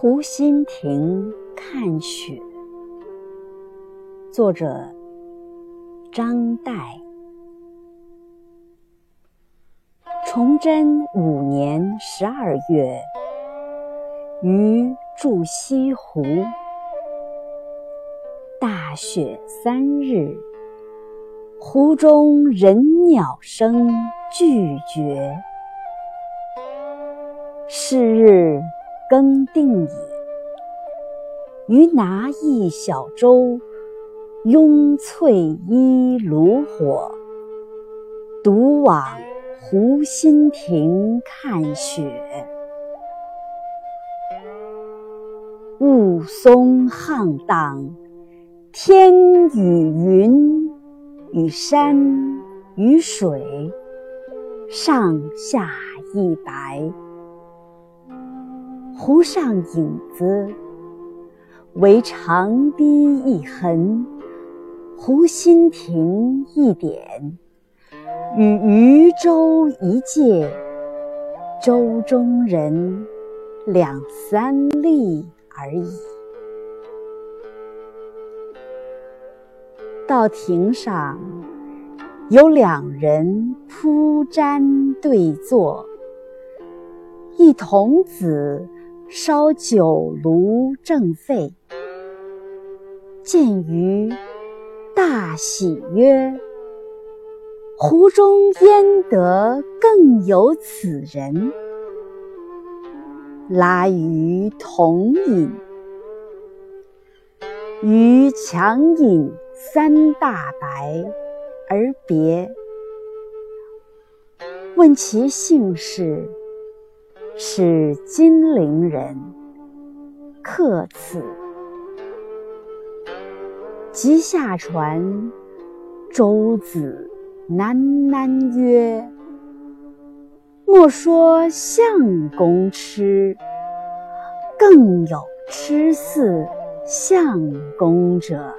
湖心亭看雪，作者张岱。崇祯五年十二月，余住西湖，大雪三日，湖中人鸟声俱绝。是日。更定也，余拿一小舟，拥翠衣炉火，独往湖心亭看雪。雾凇沆荡，天与云与山与水，上下一白。湖上影子，惟长堤一痕，湖心亭一点，与渔舟一芥，舟中人两三粒而已。到亭上，有两人铺毡对坐，一童子。烧酒炉正沸，见余，大喜曰：“湖中焉得更有此人？”拉余同饮，余强饮三大白而别。问其姓氏。是金陵人，客此。即下船，舟子喃喃曰：“莫说相公痴，更有痴似相公者。”